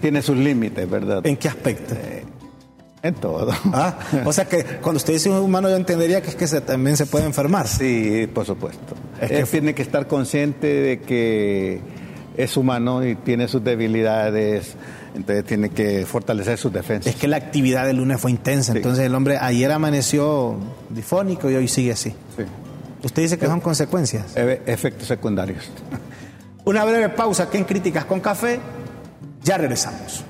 B: Tiene sus límites, ¿verdad?
A: ¿En qué aspecto?
B: Eh, en todo.
A: Ah, o sea que cuando usted dice humano yo entendería que es que se, también se puede enfermar.
B: Sí, por supuesto. Es que tiene que estar consciente de que es humano y tiene sus debilidades entonces tiene que fortalecer sus defensas.
A: Es que la actividad del lunes fue intensa, entonces el hombre ayer amaneció difónico y hoy sigue así.
B: Sí.
A: Usted dice que son consecuencias.
B: efectos secundarios. [LAUGHS]
A: Una breve pausa aquí en Críticas con Café, ya regresamos.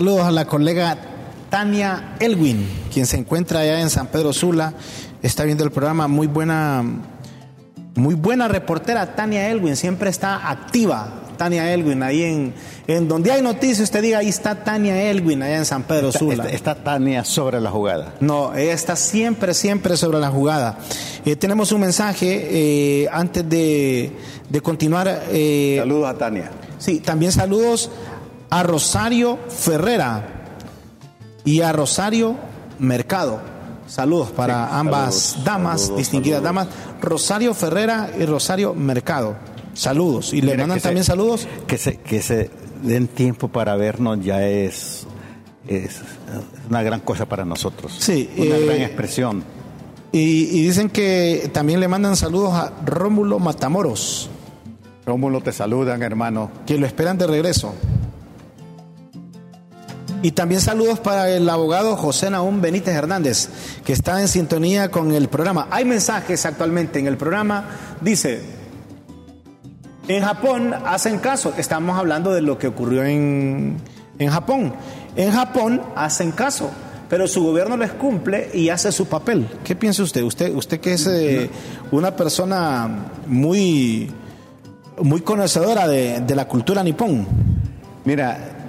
A: Saludos a la colega Tania Elwin, quien se encuentra allá en San Pedro Sula, está viendo el programa, muy buena, muy buena reportera Tania Elwin, siempre está activa. Tania Elwin, ahí en, en donde hay noticias, usted diga, ahí está Tania Elwin, allá en San Pedro Sula.
B: Está, Tania sobre la jugada.
A: No, ella está siempre, siempre sobre la jugada. Eh, tenemos un mensaje eh, antes de, de continuar.
B: Eh, saludos a Tania.
A: Sí, también saludos a Rosario Ferrera y a Rosario Mercado. Saludos para ambas damas, distinguidas damas, Rosario Ferrera y Rosario Mercado. Saludos. Y le mandan también saludos.
B: Que se, que se den tiempo para vernos ya es, es una gran cosa para nosotros.
A: Sí.
B: Una gran eh, expresión.
A: Y, y, dicen que también le mandan saludos a Rómulo Matamoros.
B: Rómulo, te saludan, hermano.
A: Que lo esperan de regreso. Y también saludos para el abogado José Naúm Benítez Hernández, que está en sintonía con el programa. Hay mensajes actualmente en el programa. Dice, en Japón hacen caso. Estamos hablando de lo que ocurrió en, en Japón. En Japón hacen caso pero su gobierno les cumple y hace su papel. ¿Qué piensa usted? Usted, usted que es eh, una persona muy, muy conocedora de, de la cultura nipón.
B: Mira,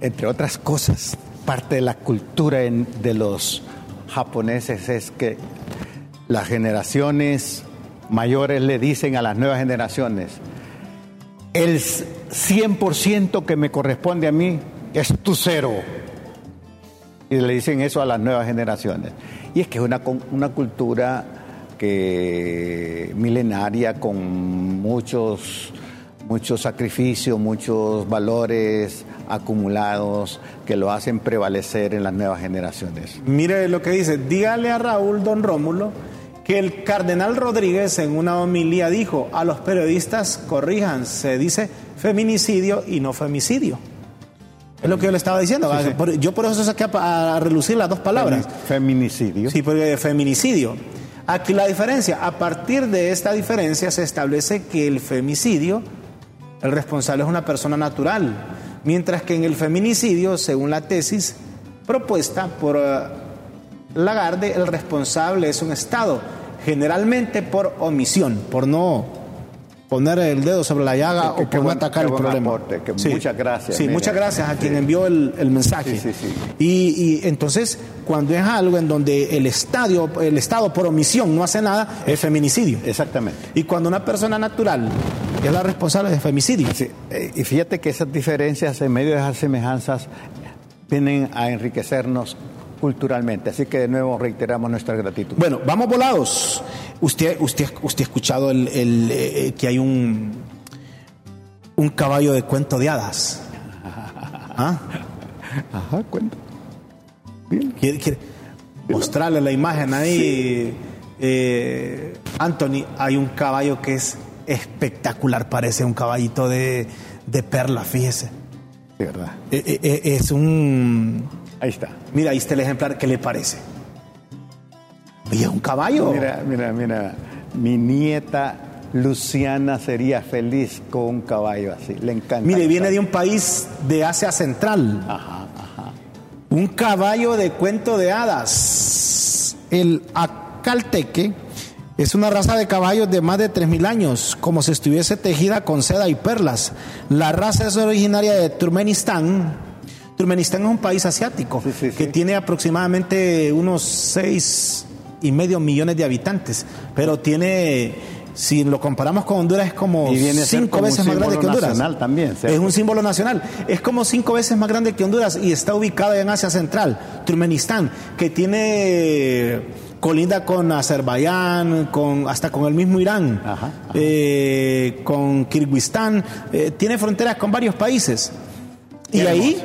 B: entre otras cosas, parte de la cultura de los japoneses es que las generaciones mayores le dicen a las nuevas generaciones, el 100% que me corresponde a mí es tu cero. Y le dicen eso a las nuevas generaciones. Y es que es una, una cultura que milenaria con muchos mucho sacrificio, muchos valores acumulados que lo hacen prevalecer en las nuevas generaciones.
A: Mire lo que dice, dígale a Raúl Don Rómulo que el cardenal Rodríguez en una homilía dijo, a los periodistas corrijan, se dice feminicidio y no femicidio. Es lo que yo le estaba diciendo. Yo por eso saqué a, relucir las dos palabras.
B: Feminicidio.
A: Sí, porque feminicidio. Aquí la diferencia. A partir de esta diferencia se establece que el femicidio, el responsable es una persona natural. Mientras que en el feminicidio, según la tesis propuesta por eh, Lagarde, el responsable es un Estado, generalmente por omisión, por no poner el dedo sobre la llaga o por no atacar el problema.
B: Muchas gracias.
A: Sí, muchas gracias a quien envió el, mensaje. Y, y, entonces, cuando es algo en donde el, estadio, el Estado por omisión no hace nada, es feminicidio.
B: Exactamente.
A: Y cuando una persona natural es la responsable de femicidio.
B: Eh, y fíjate que esas diferencias en medio de esas semejanzas vienen a enriquecernos culturalmente. Así que de nuevo reiteramos nuestra gratitud.
A: Bueno, vamos volados. Usted, usted, usted ha escuchado el, eh, que hay un, un caballo de cuento de hadas. [LAUGHS]
B: ¿Ah? Ajá, cuento.
A: ¿Quiere, mostrarle la imagen ahí? Eh, Anthony, hay un caballo que es espectacular, parece un caballito de, de perla, fíjese.
B: De verdad.
A: Eh, es un
B: Ahí está.
A: Mira, ahí está el ejemplar. ¿Qué le parece? Y es un caballo.
B: Mira, mira, mira. Mi nieta Luciana sería feliz con un caballo así. Le encanta.
A: Mire, viene de un país de Asia Central.
B: Ajá, ajá.
A: Un caballo de cuento de hadas. El acalteque es una raza de caballos de más de 3.000 años, como si estuviese tejida con seda y perlas. La raza es originaria de Turkmenistán, Turkmenistán es un país asiático que tiene aproximadamente unos seis y medio millones de habitantes, pero tiene si lo comparamos con Honduras es como cinco veces más grande que Honduras.
B: También,
A: es un símbolo nacional. Es como cinco veces más grande que Honduras y está ubicado en Asia Central, Turkmenistán, que tiene colinda con Azerbaiyán, con hasta con el mismo Irán, eh, con Kirguistán, eh, tiene fronteras con varios países. Y ahí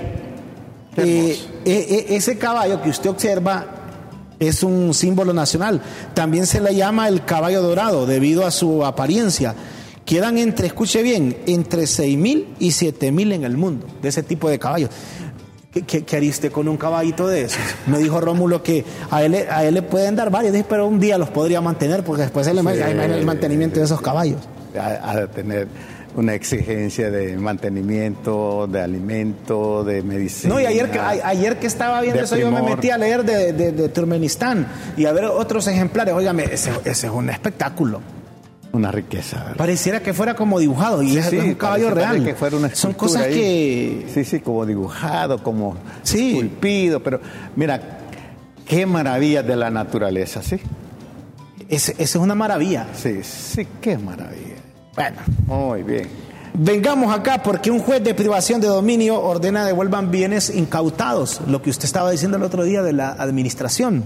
A: eh, eh, ese caballo que usted observa es un símbolo nacional. También se le llama el caballo dorado debido a su apariencia. Quedan entre, escuche bien, entre 6.000 y 7.000 en el mundo de ese tipo de caballos. ¿Qué, qué, haríste con un caballito de esos? Me dijo Rómulo que a él, a él le pueden dar varios, pero un día los podría mantener porque después él le el mantenimiento de esos caballos.
B: Ha de tener una exigencia de mantenimiento, de alimento, de medicina.
A: No, y ayer que, ayer que estaba viendo eso yo me metí a leer de, de, Turkmenistán y a ver otros ejemplares. Óigame, ese, es un espectáculo.
B: Una riqueza.
A: Pareciera que fuera como dibujado y es, un caballo real.
B: Que fuera una
A: Son cosas que...
B: Sí, sí, como dibujado, como sí. esculpido, pero mira, qué maravilla de la naturaleza, ¿sí?
A: Esa es una maravilla.
B: Sí, sí, qué maravilla.
A: Bueno,
B: muy bien.
A: Vengamos acá porque un juez de privación de dominio ordena devuelvan bienes incautados, lo que usted estaba diciendo el otro día de la administración,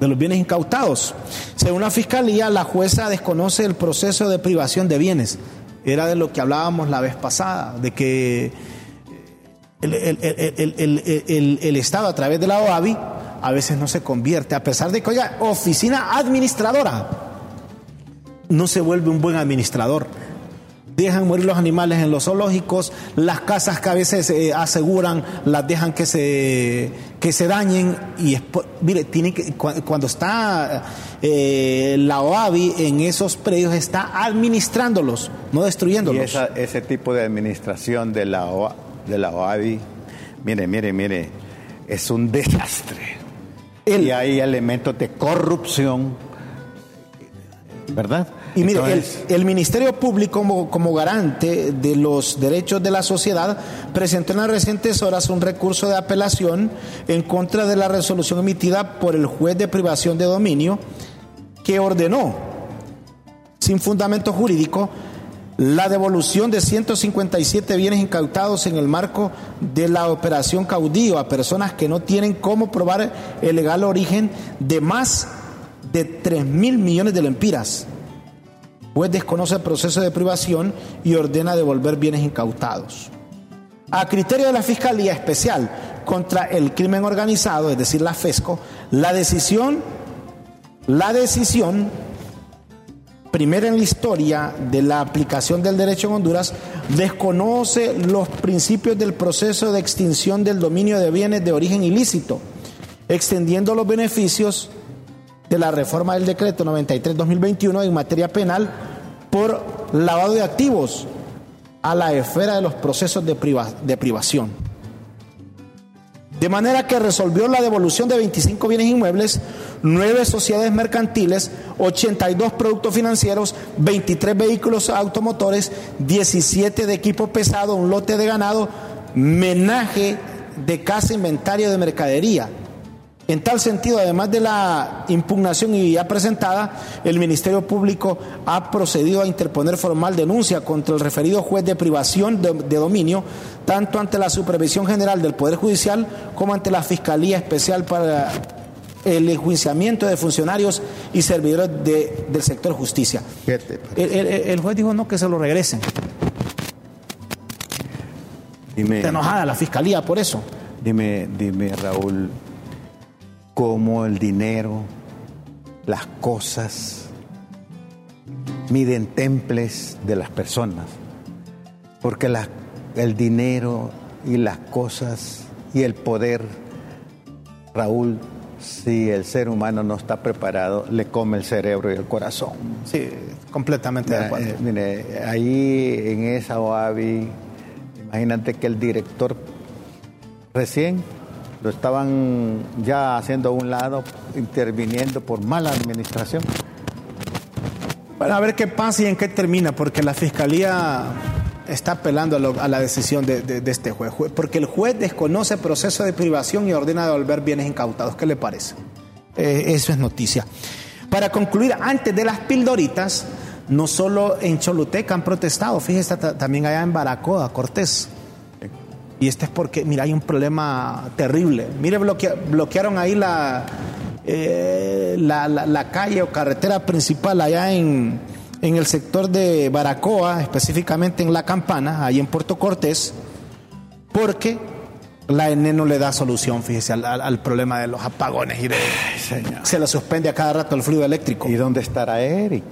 A: de los bienes incautados. Según la fiscalía, la jueza desconoce el proceso de privación de bienes. Era de lo que hablábamos la vez pasada, de que el, el Estado a través de la OAVI a veces no se convierte, a pesar de que, oiga, oficina administradora no se vuelve un buen administrador. Dejan morir los animales en los zoológicos, las casas que a veces eh, aseguran las dejan que se, que se dañen y mire, tiene que, cuando está eh, la OAVI en esos predios está administrándolos, no destruyéndolos.
B: Y ese tipo de administración de la, de la OAVI, mire, mire, mire, es un desastre. y hay elementos de corrupción ¿verdad?
A: Y mire, el, Ministerio Público como, como, garante de los derechos de la sociedad presentó en las recientes horas un recurso de apelación en contra de la resolución emitida por el juez de privación de dominio que ordenó, sin fundamento jurídico, la devolución de 157 bienes incautados en el marco de la operación caudillo a personas que no tienen cómo probar el legal origen de más de 3 mil millones de lempiras. Juez desconoce el proceso de privación y ordena devolver bienes incautados. A criterio de la Fiscalía Especial contra el Crimen Organizado, es decir, la FESCO, la decisión, la decisión primera en la historia de la aplicación del derecho en Honduras, desconoce los principios del proceso de extinción del dominio de bienes de origen ilícito, extendiendo los beneficios de la reforma del decreto 93-2021 en materia penal por lavado de activos a la esfera de los procesos de, de privación. De manera que resolvió la devolución de 25 bienes inmuebles, 9 sociedades mercantiles, 82 productos financieros, 23 vehículos automotores, 17 de equipo pesado, un lote de ganado, menaje de casa, inventario de mercadería. En tal sentido, además de la impugnación y ya presentada, el Ministerio Público ha procedido a interponer formal denuncia contra el referido juez de privación de, dominio, tanto ante la Supervisión General del Poder Judicial como ante la Fiscalía Especial para el enjuiciamiento de funcionarios y servidores del sector justicia. El, juez dijo no, que se lo regresen. Dime, Está enojada la Fiscalía por eso.
B: Dime, dime, Raúl cómo el dinero, las cosas, miden temples de las personas. Porque el dinero y las cosas y el poder, Raúl, si el ser humano no está preparado, le come el cerebro y el corazón.
A: Sí, completamente de acuerdo.
B: Eh, mire, ahí en esa OAVI, imagínate que el director recién lo estaban ya haciendo a un lado, interviniendo por mala administración.
A: Bueno, a ver qué pasa y en qué termina, porque la fiscalía está apelando a, la decisión de, este juez, porque el juez desconoce proceso de privación y ordena devolver bienes incautados. ¿Qué le parece? Eh, eso es noticia. Para concluir, antes de las pildoritas, no solo en Choluteca han protestado, fíjese también allá en Baracoa, Cortés. Y este es porque, mira, hay un problema terrible. Mire, bloquearon ahí eh, la, la, calle o carretera principal allá en, en, el sector de Baracoa, específicamente en La Campana, ahí en Puerto Cortés, porque la ENE no le da solución, fíjese, al, problema de los apagones y se le suspende a cada rato el fluido eléctrico.
B: ¿Y dónde estará Eric?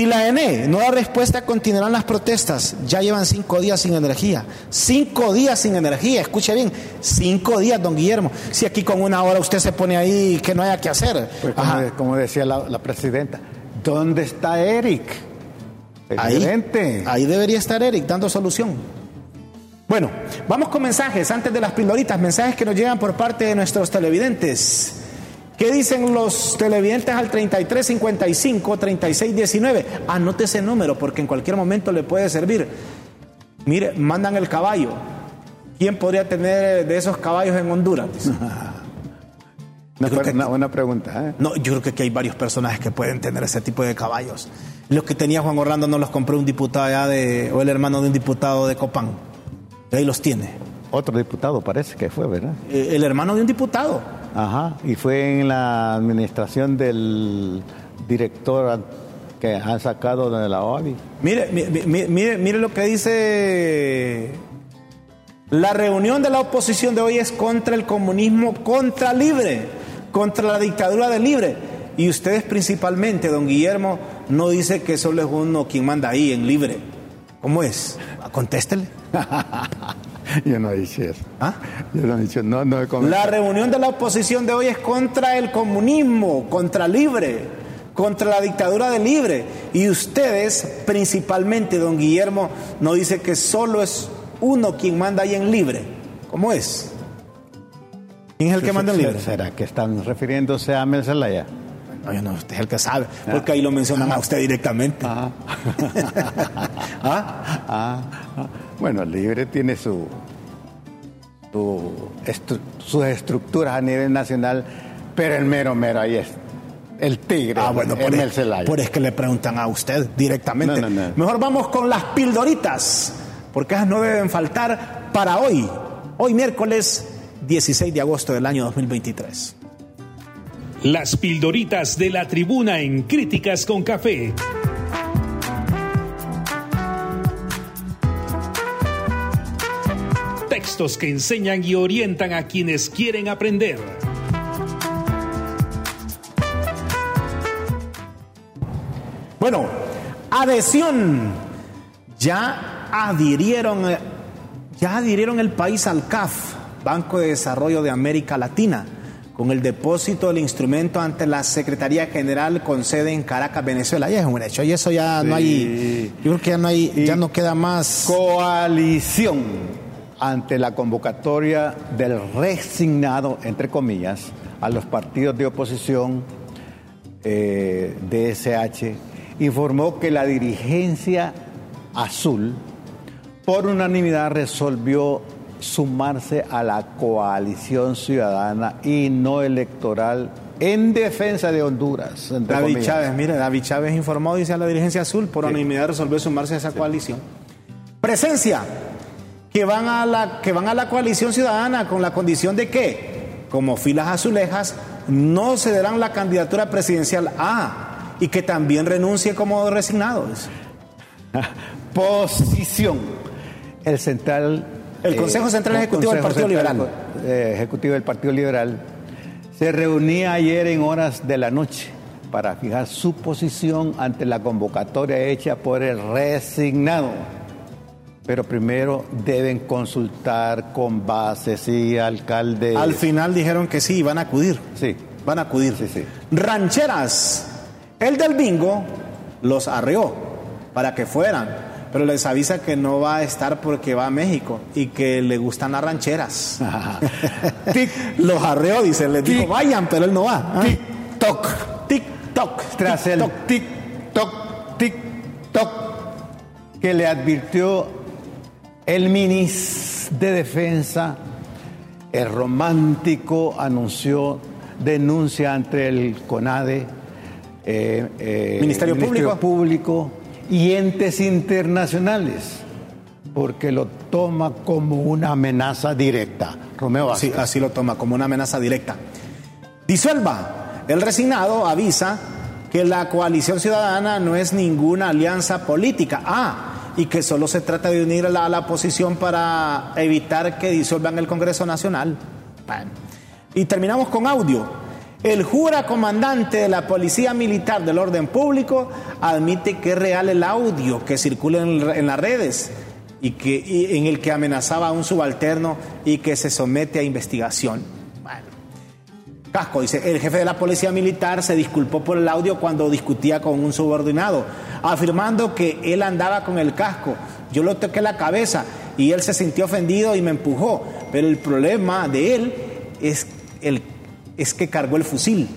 A: Si la ENE no da respuesta, continuarán las protestas. Ya llevan cinco días sin energía. Cinco días sin energía. Escuche bien, cinco días, don Guillermo. Si aquí con una hora usted se pone ahí que no haya que hacer.
B: Pues como, decía la, presidenta, ¿dónde está Eric?
A: Ahí, ahí debería estar Eric dando solución. Bueno, vamos con mensajes antes de las pildoritas, mensajes que nos llegan por parte de nuestros televidentes. ¿Qué dicen los televidentes al 3355 3619? Anote ese número porque en cualquier momento le puede servir. Mire, mandan el caballo. ¿Quién podría tener de esos caballos en Honduras? [LAUGHS]
B: una, buena pregunta. ¿eh?
A: No, yo creo que aquí hay varios personajes que pueden tener ese tipo de caballos. Los que tenía Juan Orlando no los compró un diputado allá de, o el hermano de un diputado de Copán. ahí los tiene.
B: Otro diputado parece que fue, ¿verdad?
A: Eh, el hermano de un diputado.
B: Ajá, y fue en la administración del director que han sacado de la OABI.
A: Mire, mire, mire, lo que dice la reunión de la oposición de hoy es contra el comunismo, contra libre, contra la dictadura de libre. Y ustedes principalmente, don Guillermo, no dice que solo es uno quien manda ahí en libre. ¿Cómo es? Contéstele. [LAUGHS] [LAUGHS]
B: Yo no he dicho eso.
A: ¿Ah?
B: Yo no he dicho, no, no
A: he La reunión de la oposición de hoy es contra el comunismo, contra libre, contra la dictadura de libre. Y ustedes, principalmente, don Guillermo, no dice que solo es uno quien manda ahí en libre. ¿Cómo es? ¿Quién es el que manda en libre?
B: ¿Será que están refiriéndose a Mel Zelaya?
A: No, yo no, usted es el que sabe, porque ahí lo mencionan a usted directamente.
B: ¿Ah? [LAUGHS] ¿Ah? Bueno, el libre tiene su, sus estructuras a nivel nacional, pero el mero mero ahí es el tigre.
A: Ah, bueno, por, es, por es que le preguntan a usted directamente. Mejor vamos con las pildoritas, porque esas no deben faltar para hoy, hoy miércoles 16 de agosto del año 2023.
F: Las pildoritas de la tribuna en Críticas con Café. Textos que enseñan y orientan a quienes quieren aprender.
A: Bueno, adhesión. Ya adhirieron, eh, ya adhirieron el país al CAF, Banco de Desarrollo de América Latina, con el depósito del instrumento ante la Secretaría General con sede en Caracas, Venezuela. Ya es un hecho, y eso ya no hay, yo creo que ya no hay, ya no queda más.
B: Coalición ante la convocatoria del resignado, entre comillas, a los partidos de oposición eh, DSH, informó que la dirigencia azul, por unanimidad, resolvió sumarse a la coalición ciudadana y no electoral en defensa de Honduras.
A: David
B: comillas.
A: Chávez, mire, David Chávez informó, dice a la dirigencia azul, por unanimidad resolvió sumarse a esa coalición. Presencia, que van, a la, que van a la coalición ciudadana con la condición de que, como filas azulejas, no cederán la candidatura presidencial A y que también renuncie como resignado. [LAUGHS]
B: Posición. El central.
A: El Consejo Central Ejecutivo del Partido Liberal.
B: eh, Ejecutivo del Partido Liberal se reunía ayer en horas de la noche para fijar su posición ante la convocatoria hecha por el resignado. Pero primero deben consultar con bases y alcaldes.
A: Al final dijeron que sí, van a acudir.
B: Sí.
A: Van a acudir.
B: Sí, sí.
A: Rancheras. El del bingo los arreó para que fueran, pero les avisa que no va a estar porque va a México y que le gustan las rancheras. [LAUGHS] los arreó, dice, les dijo, vayan, pero él no va. Ah.
B: TikTok.
A: TikTok.
B: Tras el
A: TikTok.
B: tic-toc que le advirtió el ministro de Defensa, el romántico anunció denuncia ante el CONADE, eh, eh,
A: Ministerio Público.
B: Público y entes internacionales, porque lo toma como una amenaza directa. Romeo Vázquez.
A: Sí, así lo toma, como una amenaza directa. Disuelva. El resignado avisa que la coalición ciudadana no es ninguna alianza política. Ah, y que solo se trata de unir a la, la oposición para evitar que disuelvan el Congreso Nacional. Y terminamos con audio. El jura comandante de la Policía Militar del Orden Público admite que es real el audio que circula en, en las redes y que, y en el que amenazaba a un subalterno y que se somete a investigación. Casco dice, el jefe de la policía militar se disculpó por el audio cuando discutía con un subordinado, afirmando que él andaba con el casco. Yo lo toqué la cabeza y él se sintió ofendido y me empujó. Pero el problema de él es, el, es que cargó el fusil.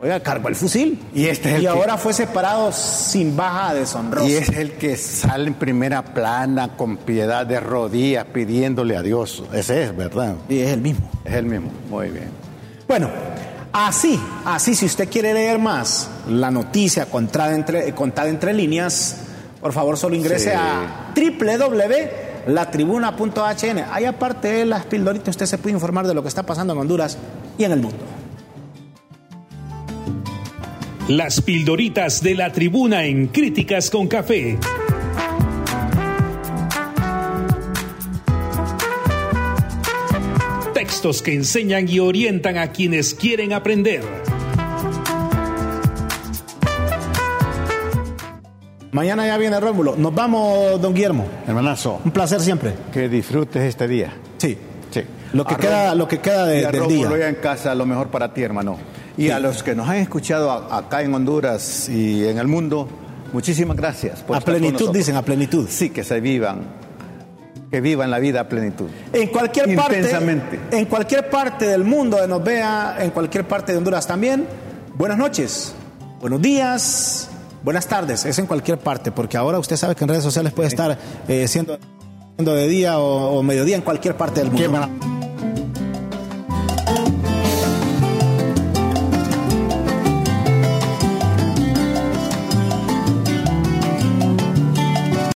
A: Oiga, cargó el fusil.
B: Y este es el
A: y
B: que-
A: ahora fue separado sin baja deshonrosa.
B: Y es el que sale en primera plana con piedad de rodillas pidiéndole a Dios. Ese es, ¿verdad?
A: Y es el mismo.
B: Es el mismo. Muy bien.
A: Bueno, así, así, si usted quiere leer más la noticia contada entre, contada entre líneas, por favor solo ingrese
B: Sí.
A: a www.latribuna.hn. Ahí aparte de las pildoritas usted se puede informar de lo que está pasando en Honduras y en el mundo.
F: Las pildoritas de la tribuna en Críticas con Café. Textos que enseñan y orientan a quienes quieren aprender.
A: Mañana ya viene Rómulo. Nos vamos, don Guillermo.
B: Hermanazo,
A: Un placer siempre.
B: que disfrutes este día.
A: Sí.
B: Sí.
A: Lo que
B: A
A: queda, lo que queda de-
B: y a
A: del
B: Rómulo
A: día.
B: ya en casa, lo mejor para ti, hermano. Y a los que nos han escuchado a- acá en Honduras y en el mundo, muchísimas gracias. por
A: A
B: estar
A: plenitud, dicen, a plenitud.
B: Sí, que se vivan, que vivan la vida a plenitud.
A: En cualquier parte, en cualquier parte del mundo de nos vea, en cualquier parte de Honduras también. Buenas noches, buenos días, buenas tardes. Es en cualquier parte, porque ahora usted sabe que en redes sociales puede estar eh, siendo, siendo de día o, o mediodía en cualquier parte del mundo.